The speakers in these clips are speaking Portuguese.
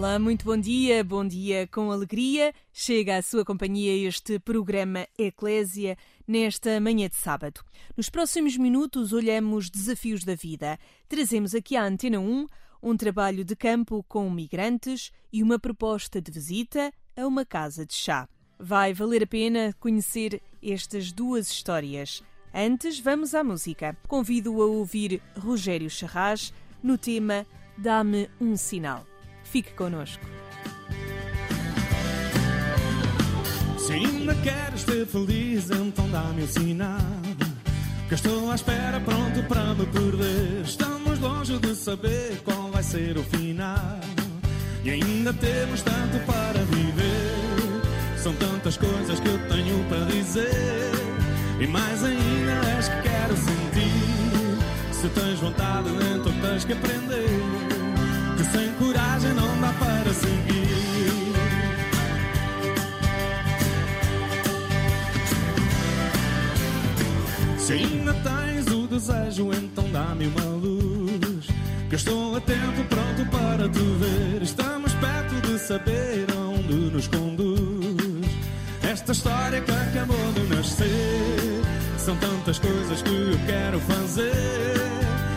Olá, muito bom dia, bom dia com alegria. Chega à sua companhia este programa Eclésia nesta manhã de sábado. Nos próximos minutos olhamos desafios da vida. Trazemos aqui à Antena 1 um trabalho de campo com migrantes e uma proposta de visita a uma casa de chá. Vai valer a pena conhecer estas duas histórias. Antes, vamos à música. Convido a ouvir Rogério Charras no tema Dá-me um sinal. Fique connosco. Se ainda queres ser feliz, então dá-me um sinal. Que estou à espera, pronto para me perder. Estamos longe de saber qual vai ser o final. E ainda temos tanto para viver. São tantas coisas que eu tenho para dizer. E mais ainda és que quero sentir. Se tens vontade, então tens que aprender para seguir. Se ainda tens o desejo, então dá-me uma luz. Que eu estou atento, pronto para te ver. Estamos perto de saber aonde nos conduz. Esta história que acabou de nascer. São tantas coisas que eu quero fazer.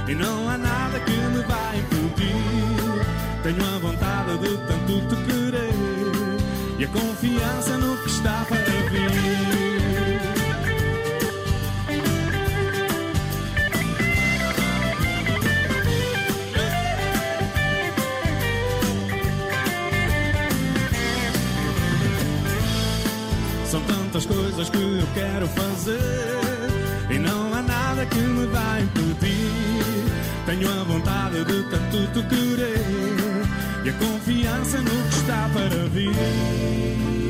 E não há nada que me vai impedir. Tenho a vontade de tanto te querer. E a confiança no que está para vir. São tantas coisas que eu quero fazer e não há nada que me vai impedir. Tenho a vontade de tanto te querer e a confiança no que está para vir.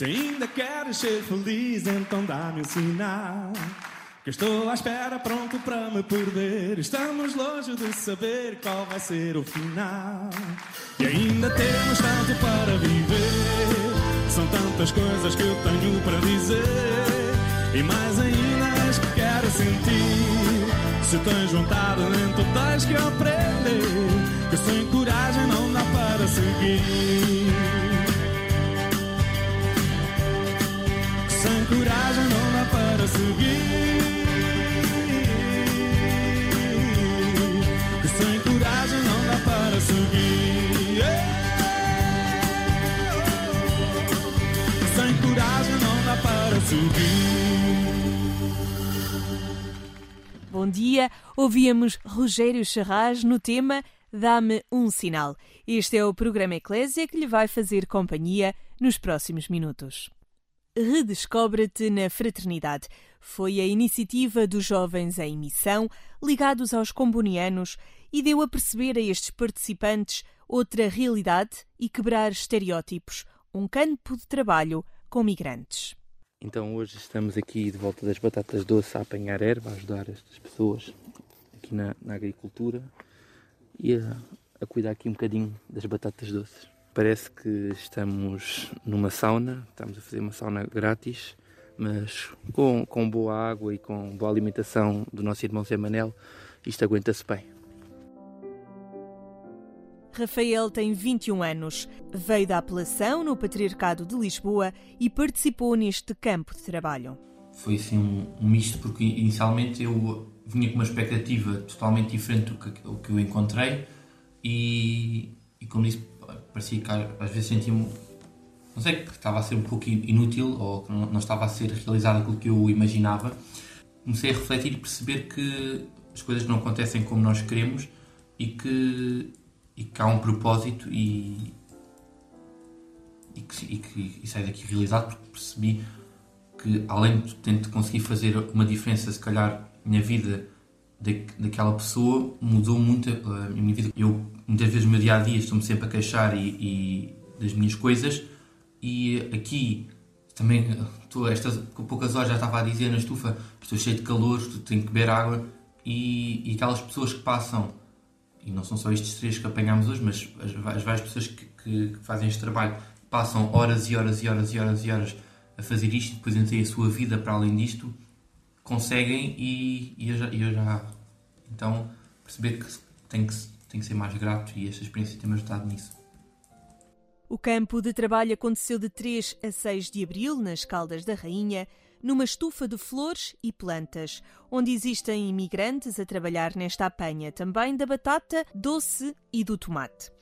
Se ainda queres ser feliz, então dá-me um sinal. Que estou à espera, pronto para me perder. Estamos longe de saber qual vai ser o final. E ainda temos tanto para viver. São tantas coisas que eu tenho para dizer. E mais ainda as que quero sentir. Se tens vontade, então tens que aprender. Que sem coragem não dá para seguir. Coragem não dá para seguir. Que sem coragem não dá para seguir. Sem coragem não dá para seguir. Bom dia, ouvíamos Rogério Charras no tema Dá-me um sinal. Este é o programa Eclésia que lhe vai fazer companhia nos próximos minutos. Redescobre-te na Fraternidade. Foi a iniciativa dos jovens em missão, ligados aos combonianos, e deu a perceber a estes participantes outra realidade e quebrar estereótipos, um campo de trabalho com migrantes. Então hoje estamos aqui de volta das batatas doces a apanhar erva, a ajudar estas pessoas aqui na, na agricultura e a, a cuidar aqui um bocadinho das batatas doces. Parece que estamos numa sauna, estamos a fazer uma sauna grátis, mas com, com boa água e com boa alimentação do nosso irmão Zé Manel, isto aguenta-se bem. Rafael tem 21 anos, veio da apelação no Patriarcado de Lisboa e participou neste campo de trabalho. Foi assim um, misto, porque inicialmente eu vinha com uma expectativa totalmente diferente do que, do que eu encontrei e, e como disse, parecia que às vezes sentia-me, não sei, que estava a ser um pouco inútil ou que não, estava a ser realizado aquilo que eu imaginava. Comecei a refletir e perceber que as coisas não acontecem como nós queremos, e que, e que há um propósito e, e que, e que e saio daqui realizado porque percebi que além de tentar conseguir fazer uma diferença, se calhar, na vida daquela pessoa, mudou muito a minha vida. Eu, muitas vezes, no meu dia a dia, estou-me sempre a queixar e, e, das minhas coisas, e aqui também, estou, estas poucas horas já estava a dizer na estufa, estou cheio de calor, tenho que beber água, e, e aquelas pessoas que passam, e não são só estes três que apanhámos hoje, mas as, as várias pessoas que, que, que fazem este trabalho, passam horas e horas e horas e horas e horas a fazer isto depois têm a sua vida para além disto, conseguem e, e eu, já, eu, já, Então, perceber que tem que, tem que ser mais grato e esta experiência tem-me ajudado nisso. O campo de trabalho aconteceu de 3 a 6 de abril, nas Caldas da Rainha, numa estufa de flores e plantas, onde existem imigrantes a trabalhar nesta apanha também da batata doce e do tomate.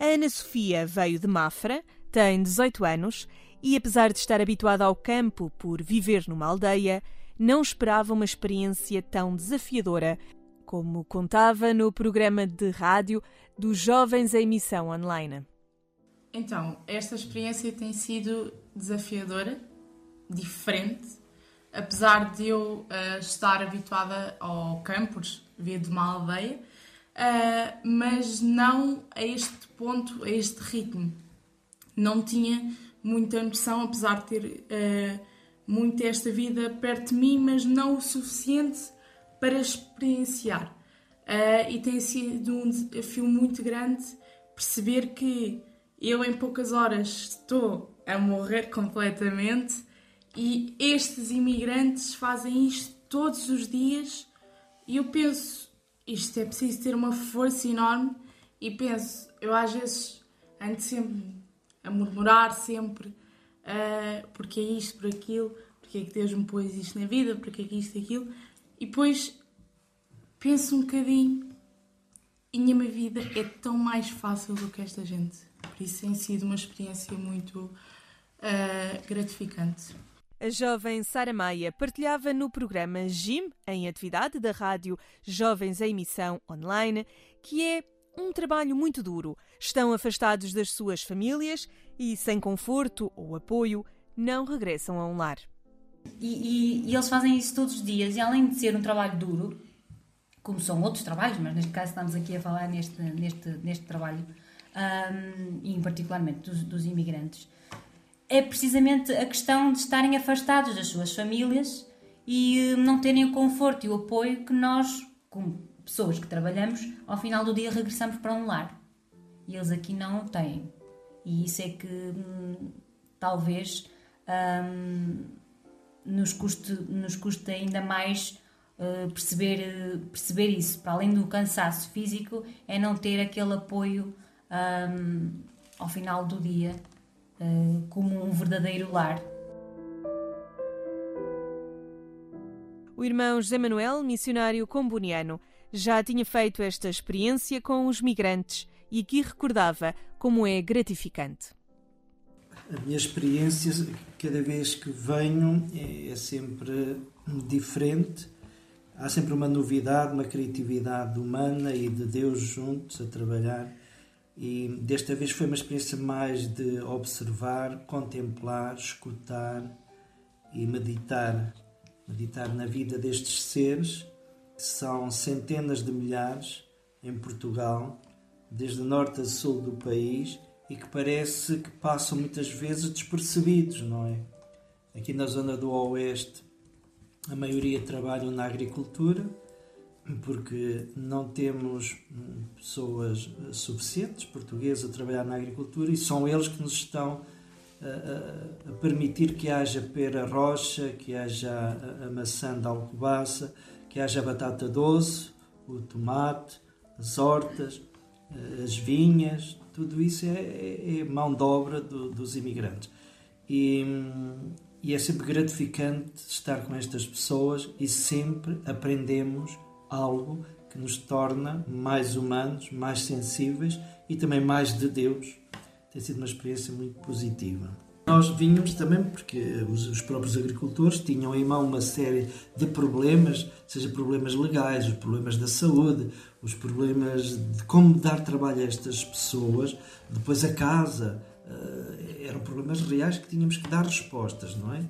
A Ana Sofia veio de Mafra, tem 18 anos e, apesar de estar habituada ao campo por viver numa aldeia, não esperava uma experiência tão desafiadora como contava no programa de rádio dos Jovens em Missão Online. Então, esta experiência tem sido desafiadora, diferente, apesar de eu uh, estar habituada ao campus, vir de uma aldeia, uh, mas não a este ponto, a este ritmo. Não tinha muita noção, apesar de ter uh, muito esta vida perto de mim, mas não o suficiente para experienciar. Uh, e tem sido um desafio muito grande perceber que eu em poucas horas estou a morrer completamente e estes imigrantes fazem isto todos os dias e eu penso, isto é preciso ter uma força enorme e penso, eu às vezes ando sempre a murmurar sempre uh, porque é isto, por aquilo, porque é que Deus me pôs isto na vida, porque é que isto, aquilo. E depois penso um bocadinho e a minha vida é tão mais fácil do que esta gente. Por isso tem sido uma experiência muito uh, gratificante. A jovem Sara Maia partilhava no programa GIM, em atividade da rádio Jovens em Missão Online, que é um trabalho muito duro. Estão afastados das suas famílias e, sem conforto ou apoio, não regressam a um lar. E, e, e, eles fazem isso todos os dias, e além de ser um trabalho duro, como são outros trabalhos, mas neste caso estamos aqui a falar neste, neste, neste trabalho, um, e particularmente dos, dos imigrantes, é precisamente a questão de estarem afastados das suas famílias e hum, não terem o conforto e o apoio que nós, como pessoas que trabalhamos, ao final do dia regressamos para um lar. E eles aqui não o têm. E isso é que hum, talvez hum, nos, custe, nos custe ainda mais uh, perceber, perceber isso. Para além do cansaço físico, é não ter aquele apoio um, ao final do dia uh, como um verdadeiro lar. O irmão José Manuel, missionário comboniano, já tinha feito esta experiência com os migrantes e aqui recordava como é gratificante. A minha experiência, cada vez que venho, é, é sempre diferente. Há sempre uma novidade, uma criatividade humana e de Deus juntos a trabalhar. E desta vez foi uma experiência mais de observar, contemplar, escutar e meditar. Meditar na vida destes seres são centenas de milhares em Portugal, desde norte a sul do país, e que parece que passam muitas vezes despercebidos, não é? Aqui na zona do Oeste, a maioria trabalham na agricultura, porque não temos hum, pessoas suficientes portuguesas a trabalhar na agricultura e são eles que nos estão a, a, permitir que haja pera rocha, que haja a, maçã da alcobaça, que haja batata doce, o tomate, as hortas, eh, as vinhas, tudo isso é, é, é mão de obra do, dos imigrantes. E, e, é sempre gratificante estar com estas pessoas e sempre aprendemos algo que nos torna mais humanos, mais sensíveis e também mais de Deus. Tem sido uma experiência muito positiva. Nós vínhamos também porque os, os, próprios agricultores tinham em mão uma série de problemas, seja problemas legais, os problemas da saúde, os problemas de como dar trabalho a estas pessoas, depois a casa. Uh, eram problemas reais que tínhamos que dar respostas, não é?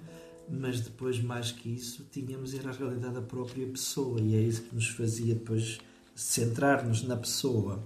Mas depois, mais que isso, tínhamos era a realidade da própria pessoa e é isso que nos fazia depois centrar-nos na pessoa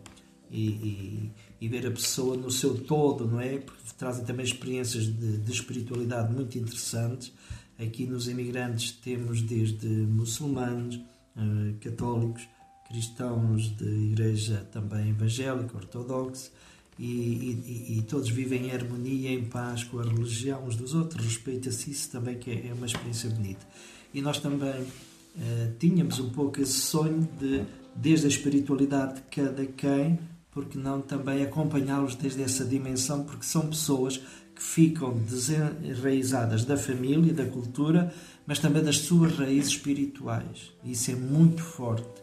e, e, e, ver a pessoa no seu todo, não é? Porque trazem também experiências de, de espiritualidade muito interessantes. Aqui nos imigrantes temos desde muçulmanos, uh, católicos, cristãos de igreja também evangélica, ortodoxa, e, e, e, todos vivem em harmonia, em paz com a religião uns dos outros, respeita-se isso também, que é, é uma experiência bonita. E nós também uh, tínhamos um pouco esse sonho de, desde a espiritualidade de cada quem, porque não também acompanhá-los desde essa dimensão, porque são pessoas que ficam desenraizadas da família, da cultura, mas também das suas raízes espirituais. Isso é muito forte.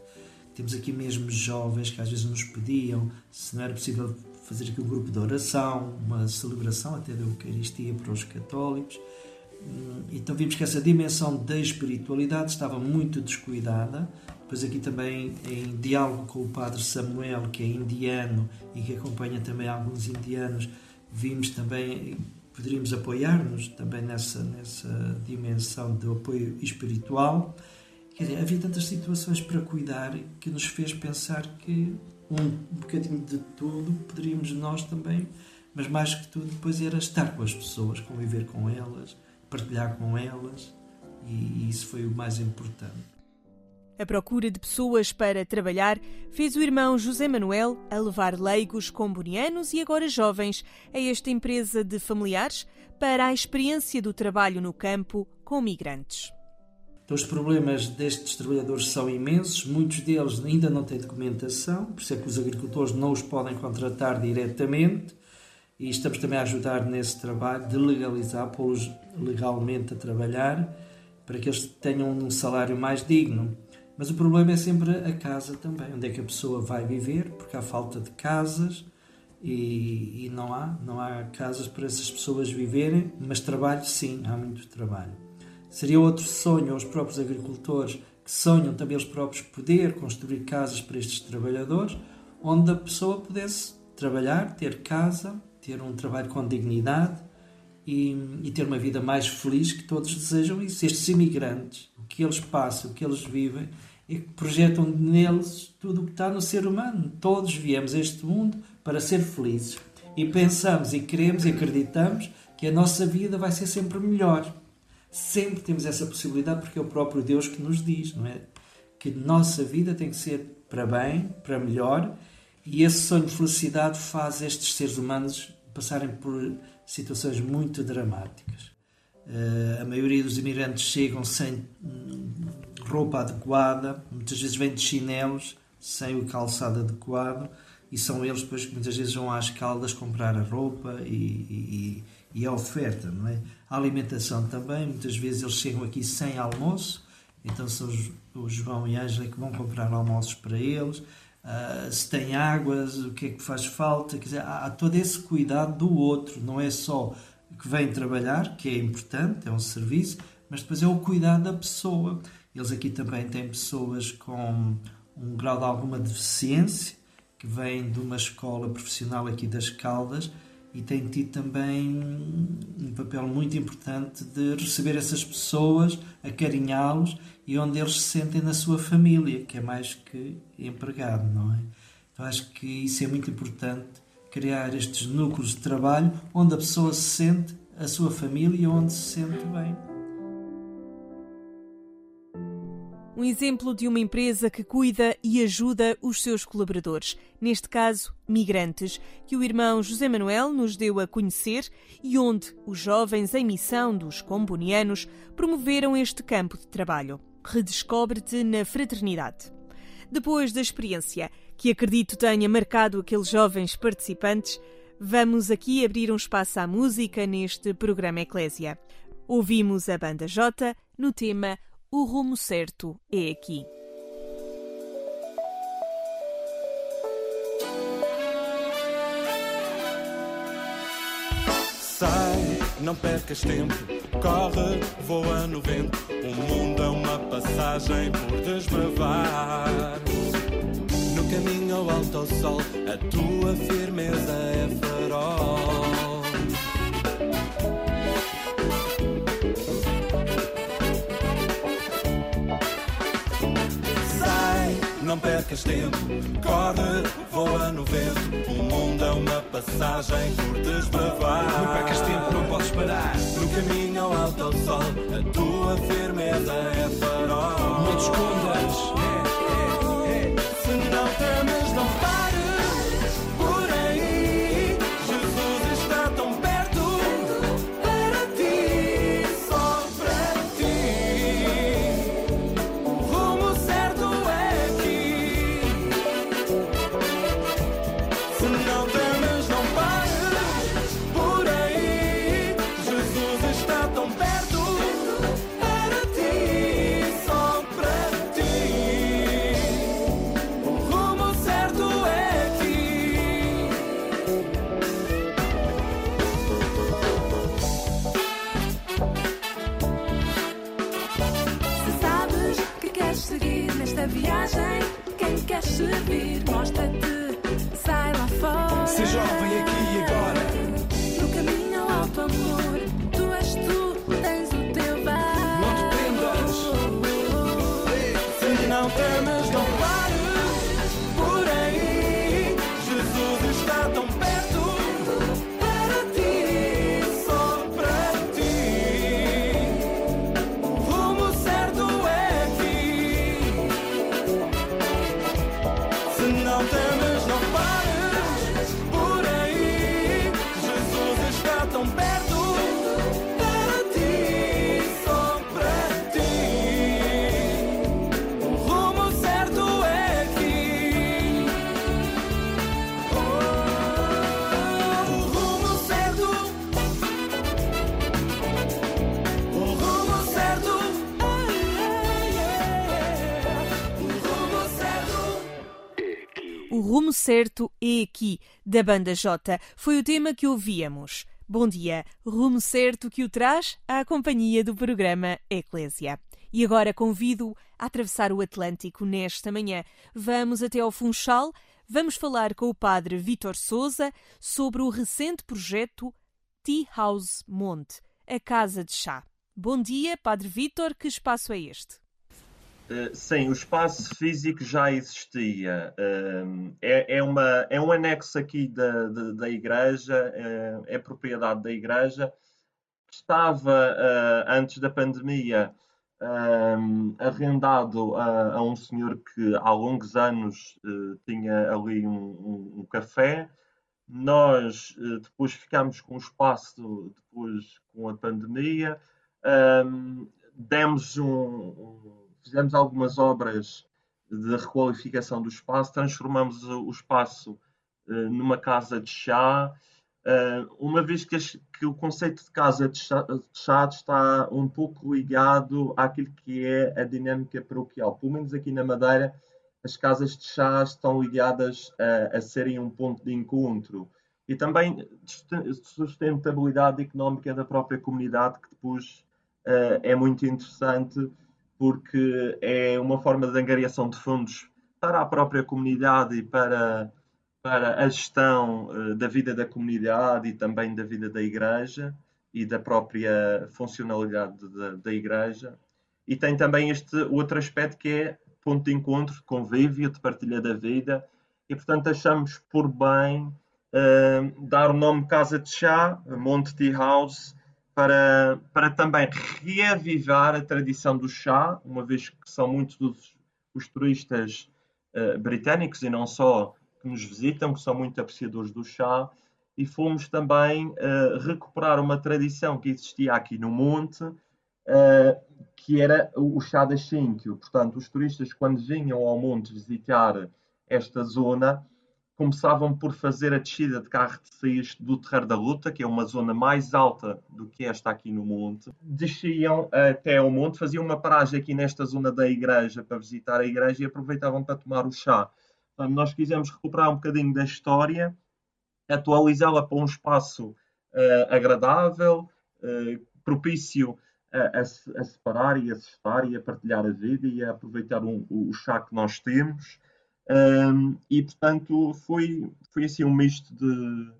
Temos aqui mesmo jovens que às vezes nos pediam se não era possível fazer aqui um grupo de oração, uma celebração até da Eucaristia para os católicos. Hum, então vimos que essa dimensão da espiritualidade estava muito descuidada Pois aqui também em diálogo com o padre Samuel, que é indiano e que acompanha também alguns indianos, vimos também, poderíamos apoiar-nos também nessa, nessa dimensão de apoio espiritual. Quer dizer, havia tantas situações para cuidar que nos fez pensar que um bocadinho de tudo poderíamos nós também, mas mais que tudo depois era estar com as pessoas, conviver com elas, partilhar com elas, e isso foi o mais importante. A procura de pessoas para trabalhar fez o irmão José Manuel a levar leigos combonianos e agora jovens a esta empresa de familiares para a experiência do trabalho no campo com migrantes. Então, os problemas destes trabalhadores são imensos, muitos deles ainda não têm documentação, por isso é que os agricultores não os podem contratar diretamente e estamos também a ajudar nesse trabalho de legalizar, pô-los legalmente a trabalhar para que eles tenham um salário mais digno. Mas o problema é sempre a casa também, onde é que a pessoa vai viver, porque há falta de casas e, e não há, não há casas para essas pessoas viverem, mas trabalho sim, há muito trabalho. Seria outro sonho aos próprios agricultores que sonham também eles próprios poder construir casas para estes trabalhadores, onde a pessoa pudesse trabalhar, ter casa, ter um trabalho com dignidade e, e ter uma vida mais feliz que todos desejam isso. Estes imigrantes, o que eles passam, o que eles vivem, e que projetam neles tudo o que está no ser humano. Todos viemos a este mundo para ser felizes e pensamos e queremos e acreditamos que a nossa vida vai ser sempre melhor. Sempre temos essa possibilidade porque é o próprio Deus que nos diz, não é? Que nossa vida tem que ser para bem, para melhor, e esse sonho de felicidade faz estes seres humanos passarem por situações muito dramáticas. Uh, a maioria dos imigrantes chegam sem roupa adequada, muitas vezes vêm de chinelos, sem o calçado adequado, e são eles depois que muitas vezes vão às caldas comprar a roupa e, e, e a oferta, não é? A alimentação também, muitas vezes eles chegam aqui sem almoço, então são o João e a Ângela que vão comprar almoços para eles. Uh, se tem águas, o que é que faz falta, quer dizer, há, há todo esse cuidado do outro, não é só que vem trabalhar, que é importante, é um serviço, mas depois é o cuidado da pessoa. Eles aqui também têm pessoas com um grau de alguma deficiência, que vêm de uma escola profissional aqui das Caldas e têm tido também um papel muito importante de receber essas pessoas, acarinhá-los e onde eles se sentem na sua família, que é mais que empregado, não é? Então acho que isso é muito importante, criar estes núcleos de trabalho onde a pessoa se sente a sua família e onde se sente bem. Um exemplo de uma empresa que cuida e ajuda os seus colaboradores, neste caso, migrantes, que o irmão José Manuel nos deu a conhecer e onde os jovens em missão dos combonianos promoveram este campo de trabalho. Redescobre-te na fraternidade. Depois da experiência, que acredito tenha marcado aqueles jovens participantes, vamos aqui abrir um espaço à música neste programa Eclésia. Ouvimos a banda J no tema o rumo certo é aqui. Sai não percas tempo, corre, voa no vento. O mundo é uma passagem por desbravar. No caminho ao alto ao sol, a tua firmeza é farol. Não percas tempo. Corre, voa no vento. O mundo é uma passagem por desbravar. Não percas tempo, não podes parar. No caminho ao alto ao sol, a tua firmeza é farol. Não te escondas. É, é, é. Se não temes, não pares. O rumo certo é aqui, da Banda J. Foi o tema que ouvíamos. Bom dia, rumo certo que o traz à companhia do programa Eclésia. E agora convido a atravessar o Atlântico nesta manhã. Vamos até ao Funchal, vamos falar com o padre Vítor Souza sobre o recente projeto Tea House Monte, a Casa de Chá. Bom dia, padre Vítor, que espaço é este? Uh, Sim, o espaço físico já existia. Um, é, é, uma, é um anexo aqui da, da, da igreja, é, é propriedade da igreja. Estava, uh, antes da pandemia, um, arrendado a, a um senhor que há longos anos uh, tinha ali um, um- um café. Nós uh, depois ficámos com o espaço, depois com a pandemia. Um, demos um, um- fizemos algumas obras de requalificação do espaço, transformamos o, espaço eh, numa casa de chá, eh, uma vez que, que o conceito de casa de chá, está um pouco ligado àquilo que é a dinâmica paroquial. Pelo menos aqui na Madeira, as casas de chá estão ligadas a, a serem um ponto de encontro e também de susten- de sustentabilidade económica da própria comunidade, que depois eh, é muito interessante porque é uma forma de angariação de fundos para a própria comunidade e para, para a gestão eh, da vida da comunidade e também da vida da igreja e da própria funcionalidade da, da igreja. E tem também este outro aspecto que é ponto de encontro, de convívio, de partilha da vida. E, portanto, achamos por bem eh, dar o nome Casa de Chá, Monte Tea House, para, para também reavivar a tradição do chá, uma vez que são muitos dos os turistas eh, britânicos e não só que nos visitam, que são muito apreciadores do chá, e fomos também eh, recuperar uma tradição que existia aqui no Monte, eh, que era o chá da Xínquio. Portanto, os turistas, quando vinham ao Monte visitar esta zona, começavam por fazer a descida de carro de Seias do Terreiro da Luta, que é uma zona mais alta do que esta aqui no monte. Desciam até ao monte, faziam uma paragem aqui nesta zona da igreja para visitar a igreja e aproveitavam para tomar o chá. Portanto, nós quisemos recuperar um bocadinho da história, atualizá-la para um espaço eh, agradável, eh, propício a, a, a, separar e a se e a partilhar a vida e a aproveitar um, o chá que nós temos. Um, e, portanto, foi, foi assim um misto de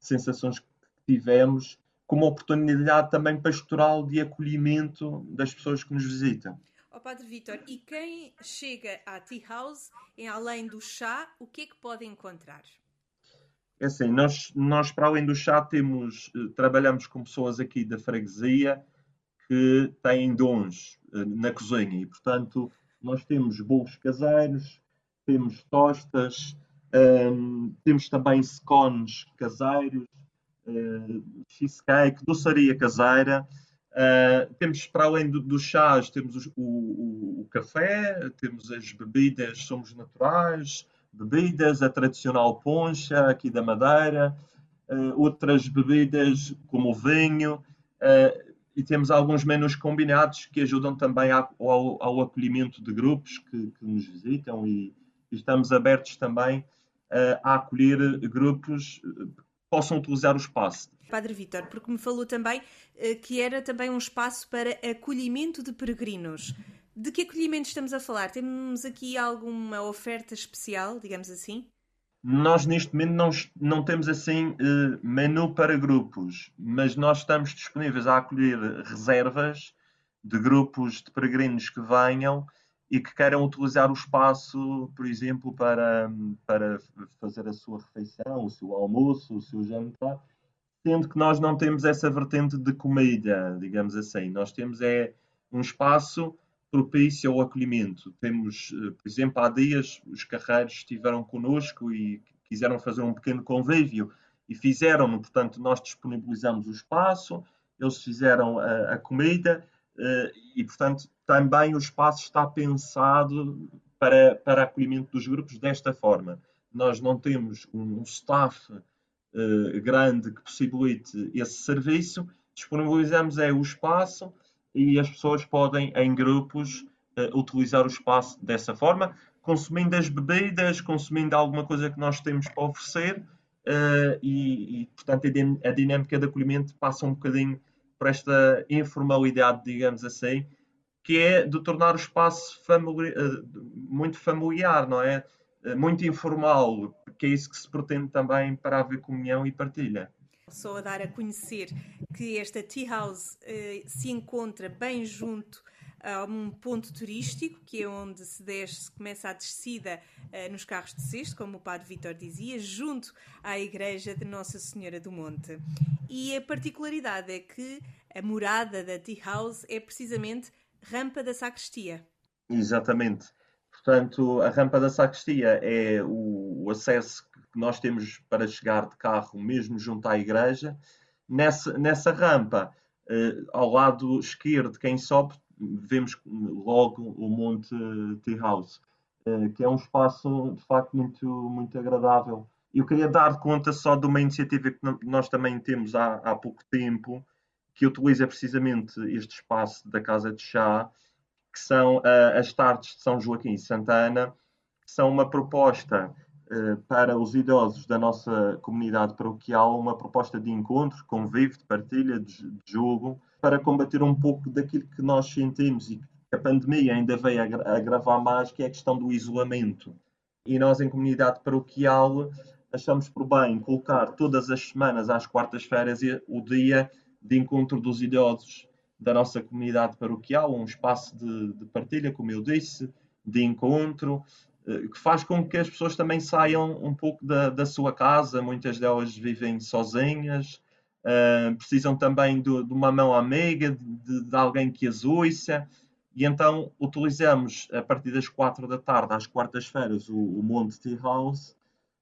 sensações que tivemos, com uma oportunidade também pastoral de acolhimento das pessoas que nos visitam. Oh, Padre Vítor, e quem chega à Tea House, em além do chá, o que é que pode encontrar? É assim, nós, nós para além do chá temos, eh, trabalhamos com pessoas aqui da freguesia que têm dons eh, na cozinha e, portanto, nós temos bolos caseiros, temos tostas, um, temos também scones caseiros, uh, cheesecake, doçaria caseira. Uh, temos, para além do, dos chás, temos o, o, café, temos as bebidas, somos naturais, bebidas, a tradicional poncha aqui da Madeira, uh, outras bebidas como o vinho, e temos alguns menus combinados que ajudam também ao, ao acolhimento de grupos que, que nos visitam e, estamos abertos também a acolher grupos que possam utilizar o espaço. Padre Vítor, porque me falou também que era também um espaço para acolhimento de peregrinos. De que acolhimento estamos a falar? Temos aqui alguma oferta especial, digamos assim? Nós neste momento não, não temos assim uh, menu para grupos, mas nós estamos disponíveis a acolher reservas de grupos de peregrinos que venham e que queiram utilizar o espaço, por exemplo, para, para fazer a sua refeição, o seu almoço, o seu jantar, sendo que nós não temos essa vertente de comida, digamos assim. Nós temos é um espaço propício ao acolhimento. Temos, eh, por exemplo, há dias os carreiros estiveram connosco e quiseram fazer um pequeno convívio e fizeram-no, portanto, nós disponibilizamos o espaço, eles fizeram a, a comida e, portanto, também o espaço está pensado para, para acolhimento dos grupos desta forma. Nós não temos um staff uh, grande que possibilite esse serviço, disponibilizamos é o espaço e as pessoas podem, em grupos, uh, utilizar o espaço dessa forma, consumindo as bebidas, consumindo alguma coisa que nós temos para oferecer uh, e, e, portanto, a, dinâmica de acolhimento passa um bocadinho por esta informalidade, digamos assim, que é de tornar o espaço famili uh, muito familiar, não é? muito informal, que é isso que se pretende também para haver comunhão e partilha. Só a dar a conhecer que esta Tea House uh, se encontra bem junto a um ponto turístico, que é onde se desce, começa a descida uh, nos carros de cesto, como o Padre Vitor dizia, junto à igreja de Nossa Senhora do Monte. E a particularidade é que a morada da Tea House é precisamente Rampa da Sacristia. Exatamente. Portanto, a Rampa da Sacristia é o acesso que nós temos para chegar de carro, mesmo junto à igreja. Nessa, nessa rampa, eh, ao lado esquerdo, quem sobe, vemos logo o Monte Tea House, eh, que é um espaço de facto muito, muito agradável. Eu queria dar conta só de uma iniciativa que nós também temos há, há pouco tempo, que utiliza precisamente este espaço da Casa de Chá, que são uh, as tardes de São Joaquim e Santana, que são uma proposta eh, para os idosos da nossa comunidade paroquial uma proposta de encontro, convívio, de partilha, de, de jogo, para combater um pouco daquilo que nós sentimos e que a pandemia ainda veio agravar mais, que é a questão do isolamento. E nós, em comunidade paroquial, achamos por bem colocar todas as semanas, às quartas-feiras, o dia de encontro dos idosos da nossa comunidade paroquial, um espaço de, de partilha, como eu disse, de encontro, eh, que faz com que as pessoas também saiam um pouco da, da sua casa, muitas delas vivem sozinhas, uh, precisam também de, uma mão amiga, de, de, alguém que as ouça, e então utilizamos a partir das quatro da tarde, às quartas-feiras, o, o Monte Tea House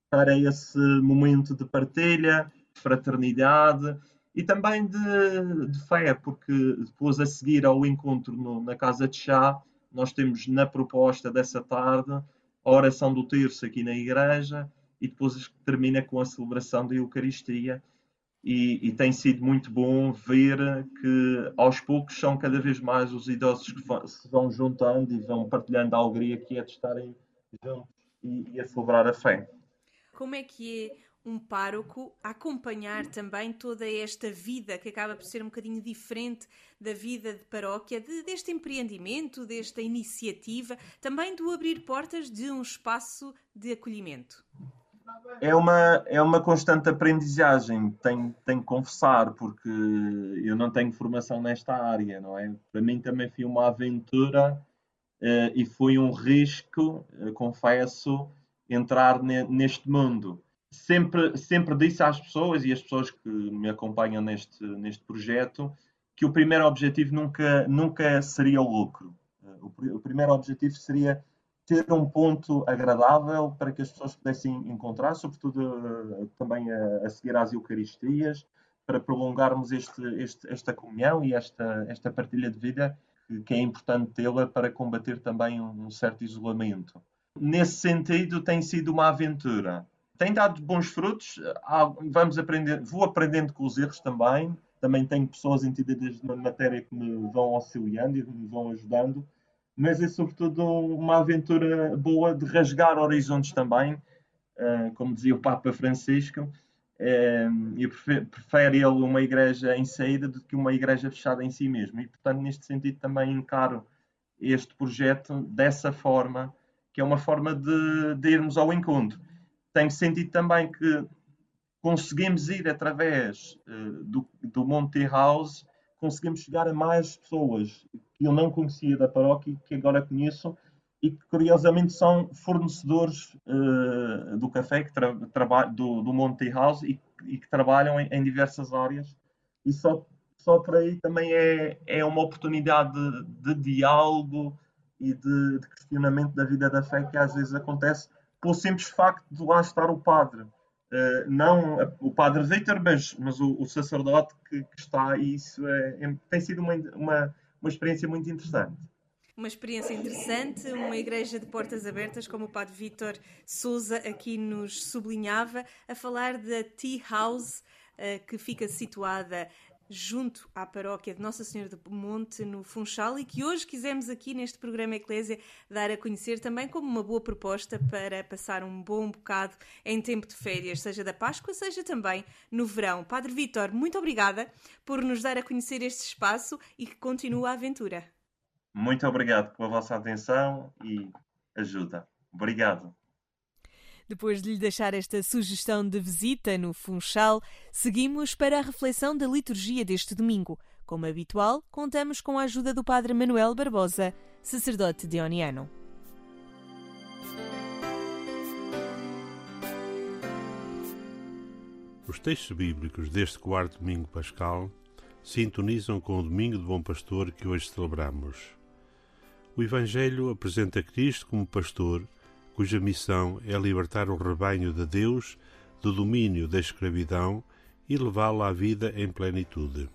para esse momento de partilha, de fraternidade e também de, de fé, porque depois a seguir ao encontro no, na Casa de Chá, nós temos na proposta dessa tarde a oração do terço aqui na igreja e depois termina com a celebração da Eucaristia. E, e, tem sido muito bom ver que aos poucos são cada vez mais os idosos que se vão juntando e vão partilhando a alegria que é de estarem juntos e, e a celebrar a fé. Como é que é um pároco acompanhar também toda esta vida que acaba por ser um bocadinho diferente da vida de paróquia, de, deste empreendimento, desta iniciativa, também do abrir portas de um espaço de acolhimento? É uma, é uma constante aprendizagem, tenho, tenho que confessar, porque eu não tenho formação nesta área, não é? Para mim também foi uma aventura uh, e foi um risco, uh, confesso, entrar ne, neste mundo. Sempre, sempre disse às pessoas e às pessoas que me acompanham neste, neste projeto que o primeiro objetivo nunca, nunca seria o lucro. Uh, o, o primeiro objetivo seria ter um ponto agradável para que as pessoas pudessem encontrar, sobretudo uh, também a, a, seguir às Eucaristias, para prolongarmos este, este, esta comunhão e esta, esta partilha de vida que, que é importante tê-la para combater também um, um certo isolamento. Nesse sentido, tem sido uma aventura. Tem dado bons frutos, vamos aprender, vou aprendendo com os erros também. Também tenho pessoas entendidas na matéria que me vão auxiliando e me vão ajudando mas é sobretudo uma aventura boa de rasgar horizontes também, eh, como dizia o Papa Francisco, eh, e prefere ele uma igreja em saída do que uma igreja fechada em si mesmo. E, portanto, neste sentido, também encaro este projeto dessa forma, que é uma forma de, de irmos ao encontro. Tenho sentido também que conseguimos ir através uh, do, do Monte House, conseguimos chegar a mais pessoas que eu não conhecia da paróquia e que agora conheço e que curiosamente são fornecedores uh, do café que tra do, do Monte House e, e, que trabalham em, em, diversas áreas e só, só por aí também é, é uma oportunidade de, de diálogo e de, de, questionamento da vida da fé que às vezes acontece pelo simples facto de lá estar o padre. Uh, não o padre Victor, mas, mas o, o sacerdote que, que, está, e isso é, é, tem sido uma, uma uma experiência muito interessante. Uma experiência interessante, uma igreja de portas abertas, como o Padre Vítor Souza aqui nos sublinhava, a falar da Tea House, eh, que fica situada junto à paróquia de Nossa Senhora do Monte, no Funchal, e que hoje quisemos aqui neste programa Eclésia dar a conhecer também como uma boa proposta para passar um bom bocado em tempo de férias, seja da Páscoa, seja também no verão. Padre Vítor, muito obrigada por nos dar a conhecer este espaço e que continua a aventura. Muito obrigado pela vossa atenção e ajuda. Obrigado. Depois de lhe deixar esta sugestão de visita no Funchal, seguimos para a reflexão da liturgia deste domingo. Como habitual, contamos com a ajuda do Padre Manuel Barbosa, sacerdote deoniano. Os textos bíblicos deste quarto domingo pascal sintonizam com o domingo de Bom Pastor que hoje celebramos. O Evangelho apresenta Cristo como pastor cuja missão é libertar o rebanho de Deus do domínio da escravidão e levá-lo à vida em plenitude.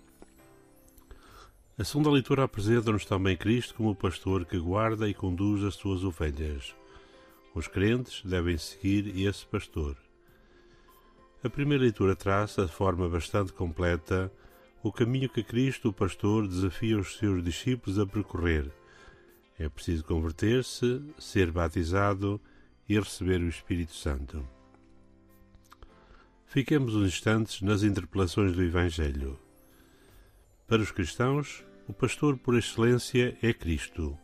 A segunda leitura apresenta-nos também Cristo como o pastor que guarda e conduz as suas ovelhas. Os crentes devem seguir esse pastor. A primeira leitura traça, de forma bastante completa, o caminho que Cristo, o pastor, desafia os seus discípulos a percorrer. É preciso converter-se, ser batizado e receber o Espírito Santo. Fiquemos uns instantes nas interpelações do Evangelho. Para os cristãos, o pastor por excelência é Cristo,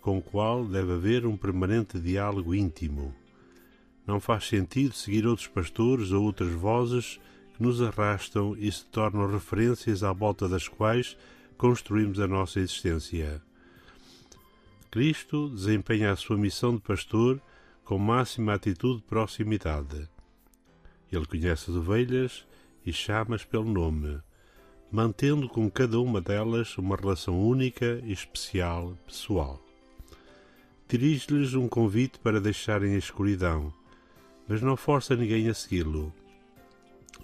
com o qual deve haver um permanente diálogo íntimo. Não faz sentido seguir outros pastores ou outras vozes que nos arrastam e se tornam referências à volta das quais construímos a nossa existência. Cristo desempenha a sua missão de pastor com máxima atitude de proximidade. Ele conhece as ovelhas e chama-as pelo nome, mantendo com cada uma delas uma relação única e especial, pessoal. Dirige-lhes um convite para deixarem a escuridão, mas não força ninguém a segui-lo.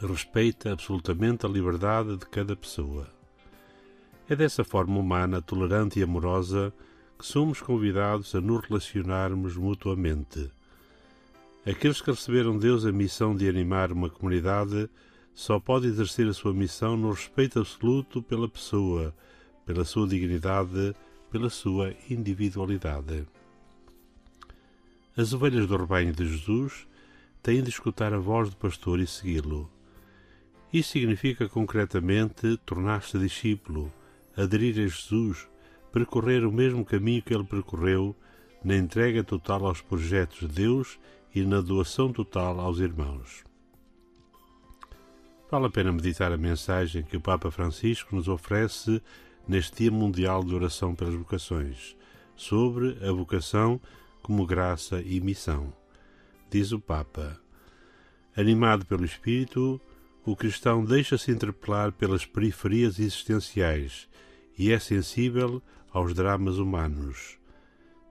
Respeita absolutamente a liberdade de cada pessoa. É dessa forma humana, tolerante e amorosa que somos convidados a nos relacionarmos mutuamente. Aqueles que receberam Deus a missão de animar uma comunidade só podem exercer a sua missão no respeito absoluto pela pessoa, pela sua dignidade, pela sua individualidade. As ovelhas do rebanho de Jesus tem de escutar a voz do pastor e segui-lo. Isso significa concretamente tornar-se discípulo, aderir a Jesus, percorrer o mesmo caminho que ele percorreu na entrega total aos projetos de Deus e na doação total aos irmãos. Vale a pena meditar a mensagem que o Papa Francisco nos oferece neste Dia Mundial de Oração pelas Vocações, sobre a vocação como graça e missão. Diz o Papa: Animado pelo Espírito, o cristão deixa-se interpelar pelas periferias existenciais e é sensível aos dramas humanos,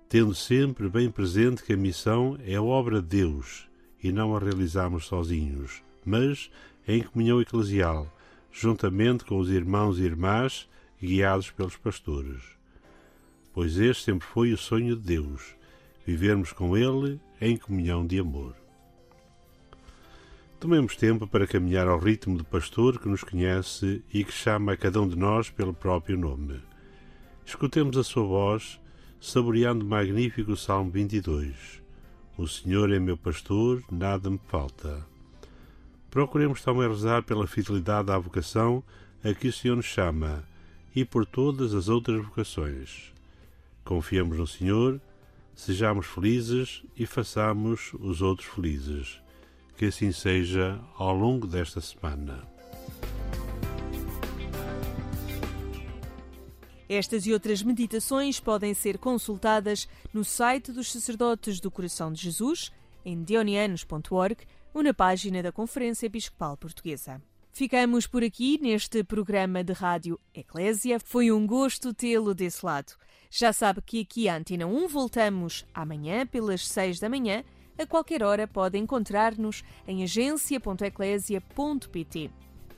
tendo sempre bem presente que a missão é obra de Deus e não a realizamos sozinhos, mas em comunhão eclesial, juntamente com os irmãos e irmãs guiados pelos pastores. Pois este sempre foi o sonho de Deus, vivermos com Ele em comunhão de amor. Tomemos tempo para caminhar ao ritmo do pastor que nos conhece e que chama a cada um de nós pelo próprio nome. Escutemos a sua voz, saboreando o magnífico Salmo 22. O Senhor é meu pastor, nada me falta. Procuremos também rezar pela fidelidade à vocação a que o Senhor nos chama e por todas as outras vocações. Confiemos no Senhor, sejamos felizes e façamos os outros felizes. Que assim seja ao longo desta semana. Estas e outras meditações podem ser consultadas no site dos Sacerdotes do Coração de Jesus, em dionianos.org, ou na página da Conferência Episcopal Portuguesa. Ficamos por aqui neste programa de rádio Eclésia. Foi um gosto tê-lo desse lado. Já sabe que aqui à Antena 1 voltamos amanhã pelas 6 da manhã a qualquer hora pode encontrar-nos em agência.eclésia.pt.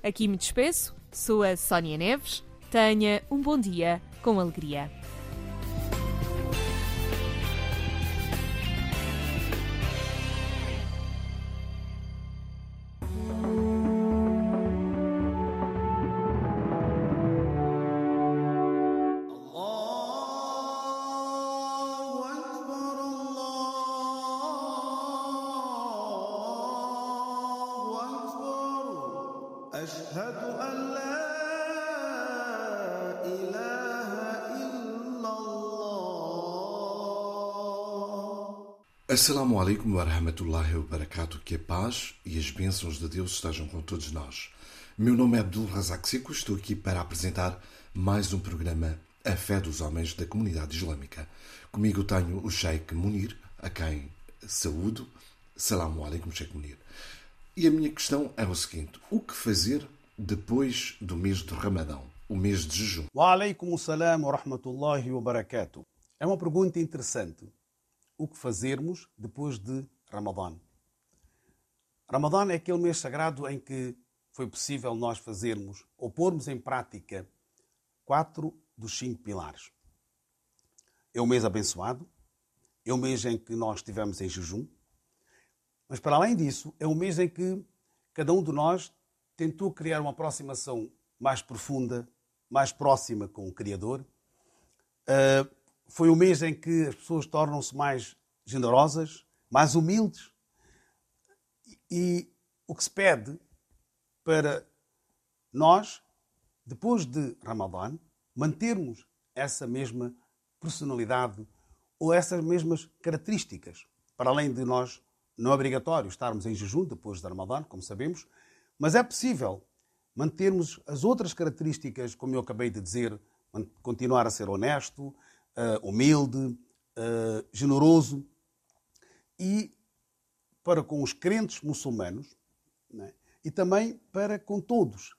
Aqui me despeço, sou a Sónia Neves. Tenha um bom dia com alegria. Assalamu alaikum wa rahmatullahi wa barakatuh. Que a paz e as bênçãos de Deus estejam com todos nós. Meu nome é Abdul Razak Seco, estou aqui para apresentar mais um programa A Fé dos Homens da Comunidade Islâmica. Comigo tenho o Sheikh Munir, a quem saúdo. Assalamu alaikum, Sheikh Munir. E a minha questão é o seguinte: o que fazer depois do mês de Ramadão, o mês de jejum? Wa alaikum salam wa rahmatullahi wa barakatuh. É uma pergunta interessante. O que fazermos depois de Ramadã? Ramadã é aquele mês sagrado em que foi possível nós fazermos ou pormos em prática quatro dos cinco pilares. É um mês abençoado, é um mês em que nós estivemos em jejum, mas para além disso, é um mês em que cada um de nós tentou criar uma aproximação mais profunda, mais próxima com o Criador. Uh, foi um mês em que as pessoas tornam-se mais generosas, mais humildes. E o que se pede para nós, depois de Ramadã, mantermos essa mesma personalidade ou essas mesmas características. Para além de nós, não é obrigatório estarmos em jejum depois de Ramadã, como sabemos, mas é possível mantermos as outras características, como eu acabei de dizer, continuar a ser honesto, humilde, uh, generoso e para com os crentes muçulmanos né? e também para com todos.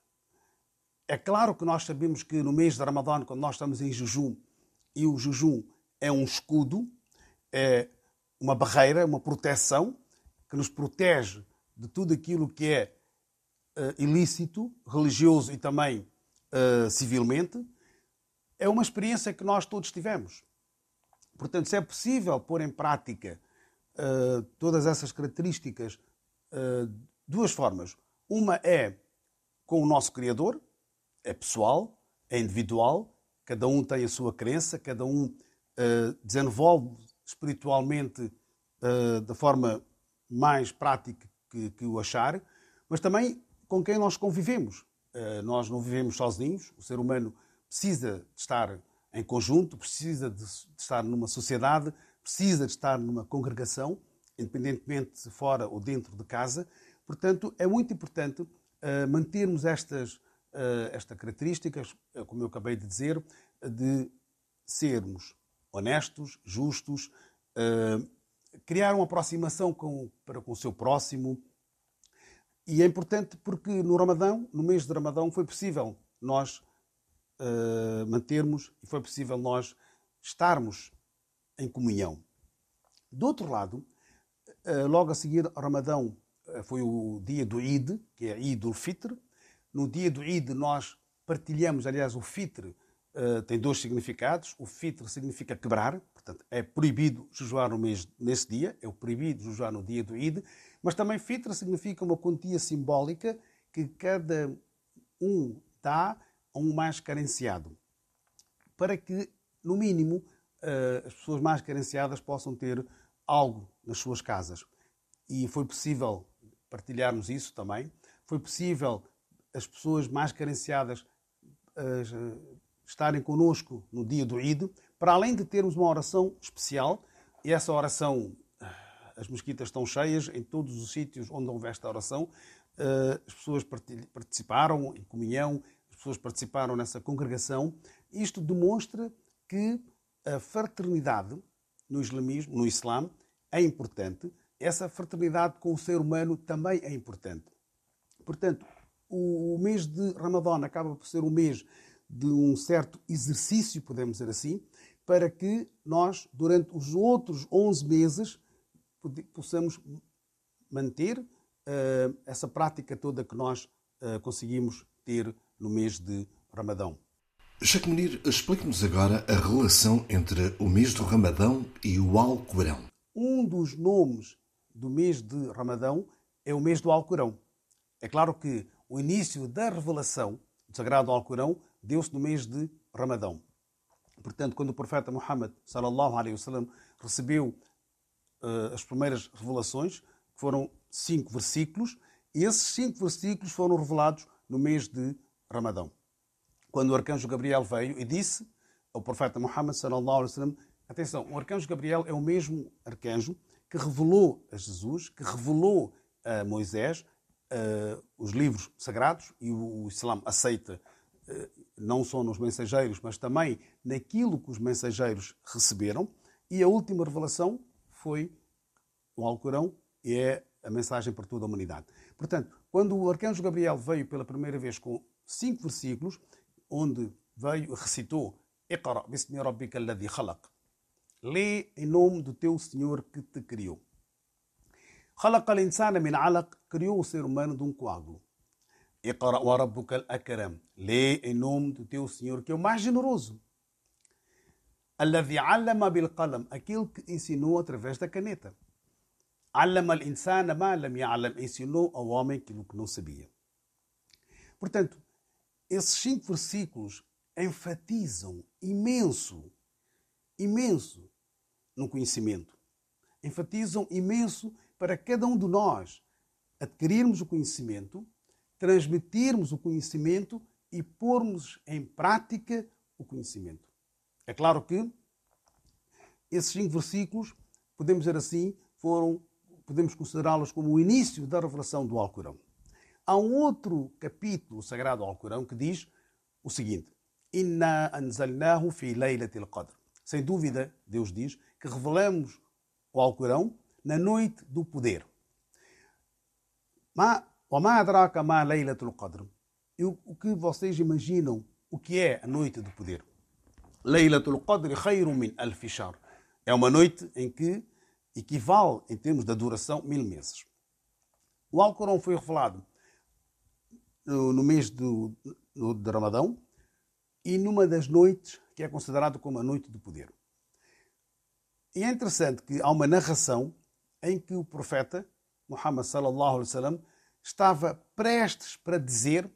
É claro que nós sabemos que no mês de Ramadã, quando nós estamos em jejum, e o jejum é um escudo, é uma barreira, uma proteção que nos protege de tudo aquilo que é uh, ilícito, religioso e também uh, civilmente, é uma experiência que nós todos tivemos. Portanto, se é possível pôr em prática uh, todas essas características, uh, duas formas. Uma é com o nosso Criador, é pessoal, é individual, cada um tem a sua crença, cada um uh, desenvolve espiritualmente da forma mais prático que, que o achar, mas também com quem nós convivemos. Nós não vivemos sozinhos, o ser humano precisa de estar em conjunto, precisa de, estar numa sociedade, precisa de estar numa congregação, independentemente de fora ou dentro de casa. Portanto, é muito importante uh, mantermos estas, uh, estas características, como eu acabei de dizer, de sermos honestos, justos, criar uma aproximação com, para com o seu próximo. E é importante porque no Ramadão, no mês de Ramadão, foi possível nós uh, mantermos e foi possível nós estarmos em comunhão. Do outro lado, uh, logo a seguir ao Ramadão, uh, foi o dia do Eid, que é Eid al-Fitr. No dia do Eid nós partilhamos, aliás, o Fitr tem dois significados. O Fitr significa quebrar, Portanto, é proibido jejuar no mês, nesse dia, é o proibido jejuar no dia do Id, mas também fitra significa uma quantia simbólica que cada um dá a um mais carenciado, para que, no mínimo, eh, as pessoas mais carenciadas possam ter algo nas suas casas. E foi possível partilharmos isso também. Foi possível as pessoas mais carenciadas eh, estarem conosco no dia do Id, para além de termos uma oração especial, e essa oração, as mesquitas estão cheias, em todos os sítios onde houve esta oração, eh, as pessoas participaram em comunhão, pessoas participaram nessa congregação. Isto demonstra que a fraternidade no islamismo, no Islã, é importante. Essa fraternidade com o ser humano também é importante. Portanto, o mês de Ramadã acaba por ser um mês de um certo exercício, podemos dizer assim, para que nós, durante os outros 11 meses, possamos manter uh, essa prática toda que nós uh, conseguimos ter no mês de Ramadão. Sheikh Munir, explique-nos agora a relação entre o mês do Ramadão e o Alcorão. Um dos nomes do mês de Ramadão é o mês do Alcorão. É claro que o início da revelação do Sagrado Alcorão deu-se no mês de Ramadão. Portanto, quando o profeta Muhammad sallallahu alaihi wasallam recebeu uh, as primeiras revelações, que foram cinco versículos, e esses cinco versículos foram revelados no mês de Ramadão. Quando o arcanjo Gabriel veio e disse ao profeta Muhammad sallallahu alaihi wasallam, atenção, o arcanjo Gabriel é o mesmo arcanjo que revelou a Jesus, que revelou a Moisés uh, os livros sagrados e o, o Islã aceita uh, não só nos mensageiros, mas também naquilo que os mensageiros receberam. E a última revelação foi o Alcorão e é a mensagem para toda a humanidade. Portanto, quando o arcanjo Gabriel veio pela primeira vez com cinco versículos, onde veio recitou Iqra bismi rabbika alladhi khalaq. Lê em nome do teu Senhor que te criou. Khalaqa al-insana min alaq, criou o ser humano de um coágulo. Iqra wa rabbuka al-akram. Lê em nome do teu Senhor, que é o mais generoso. Alladhi allama bil qalam, aquele que ensinou através da caneta. Allama al-insana ma lam ya'lam, ensinou ao homem aquilo que não sabia. Portanto, esses cinco versículos enfatizam imenso, imenso no conhecimento. Enfatizam imenso para cada um de nós adquirirmos o conhecimento transmitirmos o conhecimento e pormos em prática o conhecimento. É claro que esses cinco versículos, podemos dizer assim, foram, podemos considerá-los como o início da revelação do Alcorão. Há um outro capítulo sagrado do Alcorão que diz o seguinte: Inna anzalnahu fi laylatil qadr. Sem dúvida, Deus diz que revelamos o Alcorão na noite do poder. Mas وما أدراك ما ليلة القدر e o, o que vocês imaginam o que é a noite do poder Laylatul Qadr khayrun min alf shahr é uma noite em que equivale em termos da duração mil meses o Alcorão foi revelado no, no mês do, no, de Ramadão e numa das noites que é considerado como a noite do poder e é interessante que há uma narração em que o profeta Muhammad sallallahu alaihi wasallam estava prestes para dizer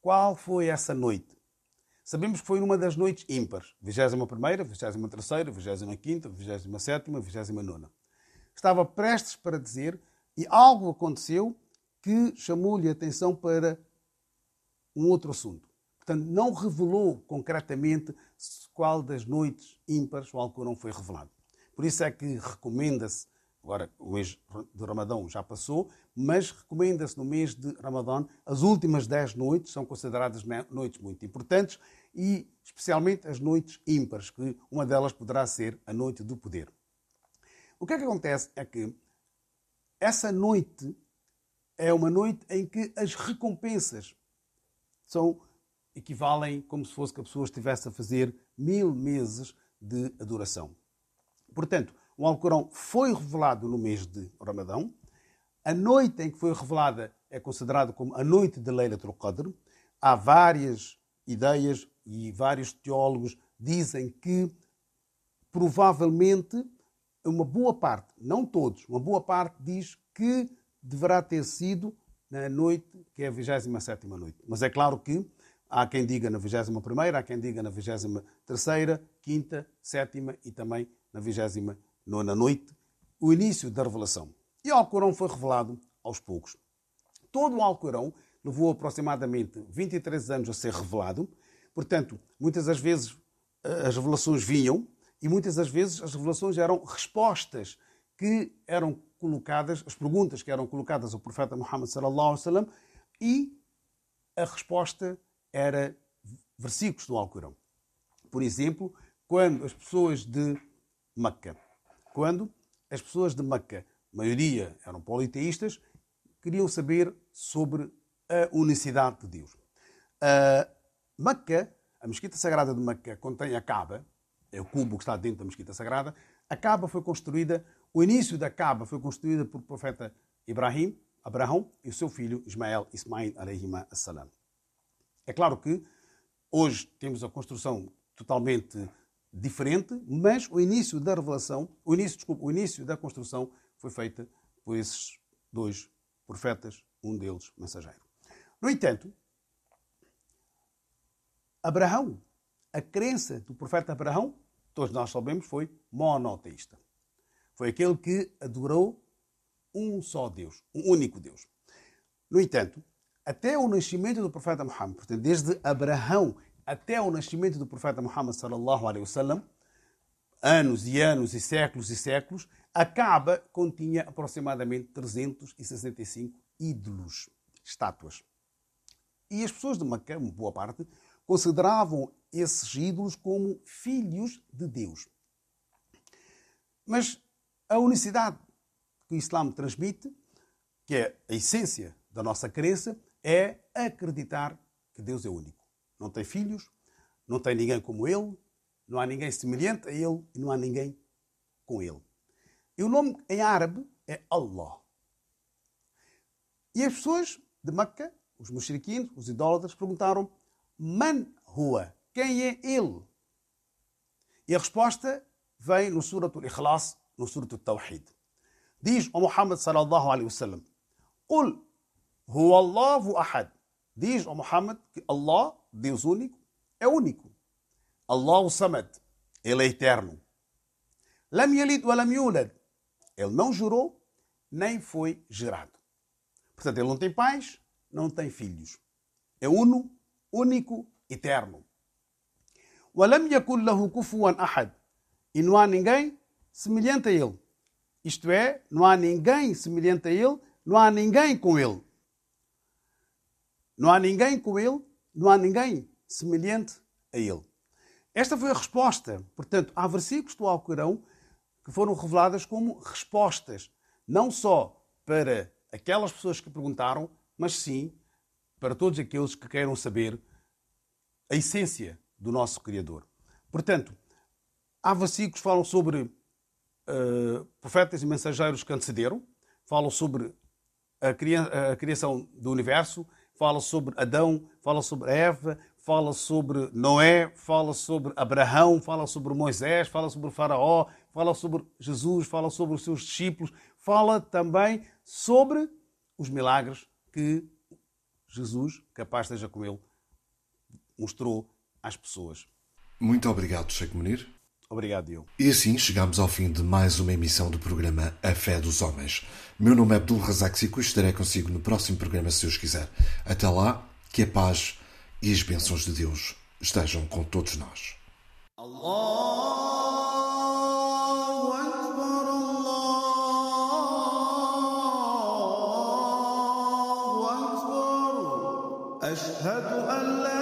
qual foi essa noite. Sabemos que foi numa das noites ímpares, 21ª, 23ª, 25ª, 27ª, 29 Estava prestes para dizer E algo aconteceu que chamou-lhe a atenção para um outro assunto. Portanto, não revelou concretamente qual das noites ímpares o Alcorão foi revelado. Por isso é que recomenda-se, agora o mês de Ramadão já passou, mas recomenda-se no mês de Ramadão, as últimas 10 noites são consideradas noites muito importantes e especialmente as noites ímpares, que uma delas poderá ser a noite do poder. O que é que acontece é que essa noite é uma noite em que as recompensas são equivalem como se fosse que a pessoa estivesse a fazer mil meses de adoração. Portanto, o Alcorão foi revelado no mês de Ramadão. A noite em que foi revelada é considerada como a noite de Laylatul Qadr. Há várias ideias e vários teólogos dizem que provavelmente uma boa parte, não todos, uma boa parte diz que deverá ter sido na noite que é a 27 noite. Mas é claro que há quem diga na 21 há quem diga na 23 quinta, sétima e também na 29 noite, o início da revelação. E o Alcorão foi revelado aos poucos. Todo o Alcorão levou aproximadamente 23 anos a ser revelado, portanto, muitas das vezes eh, as revelações vinham e muitas das vezes as revelações eram respostas que eram colocadas, as perguntas que eram colocadas ao profeta Muhammad sallallahu alaihi wasallam e a resposta era versículos do Alcorão. Por exemplo, quando as pessoas de Meca, quando as pessoas de Meca, maioria eram politeístas, queriam saber sobre a unicidade de Deus. A Meca, a mesquita sagrada de Meca, contém a Kaaba, é o cubo que está dentro da mesquita sagrada. A Kaaba foi construída o início da Kaaba foi construída por profeta Ibrahim, Abraão e o seu filho Ismael Ismail alayhima assalam. É claro que hoje temos a construção totalmente diferente, mas o início da revelação, o início, desculpa, o início da construção foi feita por esses dois profetas, um deles mensageiro. No entanto, Abraão, a crença do profeta Abraão, todos nós sabemos, foi monoteísta. Foi aquele que adorou um só Deus, um único Deus. No entanto, até o nascimento do profeta Muhammad, portanto, desde Abraão até o nascimento do profeta Muhammad sallallahu alaihi wasallam, anos e anos e séculos e séculos, a Kaaba continha aproximadamente 365 ídolos, estátuas. E as pessoas de Meca, uma boa parte, consideravam esses ídolos como filhos de Deus. Mas a unicidade que o Islã transmite, que é a essência da nossa crença, é acreditar que Deus é único. Não tem filhos, não tem ninguém como Ele, não há ninguém semelhante a Ele e não há ninguém com Ele. E o nome em árabe é Allah. E as pessoas de Meca, os mushriquins, os idólatras, perguntaram Man Hua? Quem é Ele? E a resposta vem no Surat al-Ikhlas, no Surat al-Tawhid. Diz o Muhammad sallallahu alaihi wasallam: Qul huwa Allahu ahad. Diz o Muhammad que Allah, Deus único, é único. Allahu samad, ele é eterno. Lam yalid wa lam yulad. Ele não jurou, nem foi gerado. Portanto, ele não tem pais, não tem filhos. É uno, único, eterno. ولم يكن له كفوا أحد e não há ninguém semelhante a ele. Isto é, não há ninguém semelhante a ele, não há ninguém com ele. Não há ninguém com ele, não há ninguém semelhante a ele. Esta foi a resposta. Portanto, há versículos do Alcorão que foram reveladas como respostas, não só para aquelas pessoas que perguntaram, mas sim para todos aqueles que queiram saber a essência do nosso Criador. Portanto, há versículos que falam sobre uh, profetas e mensageiros que antecederam, falam sobre a, cria a criação do universo, fala sobre Adão, fala sobre Eva, fala sobre Noé, fala sobre Abraão, fala sobre Moisés, fala sobre Faraó, fala sobre Jesus, fala sobre os seus discípulos, fala também sobre os milagres que Jesus, capaz esteja com ele, mostrou às pessoas. Muito obrigado, Sheikh Munir. Obrigado, Diogo. E assim chegamos ao fim de mais uma emissão do programa A Fé dos Homens. Meu nome é Abdul Razak Sico e estarei consigo no próximo programa, se Deus quiser. Até lá, que a paz e as bênçãos de Deus estejam com todos nós. الله أكبر الله أكبر أشهد أن لا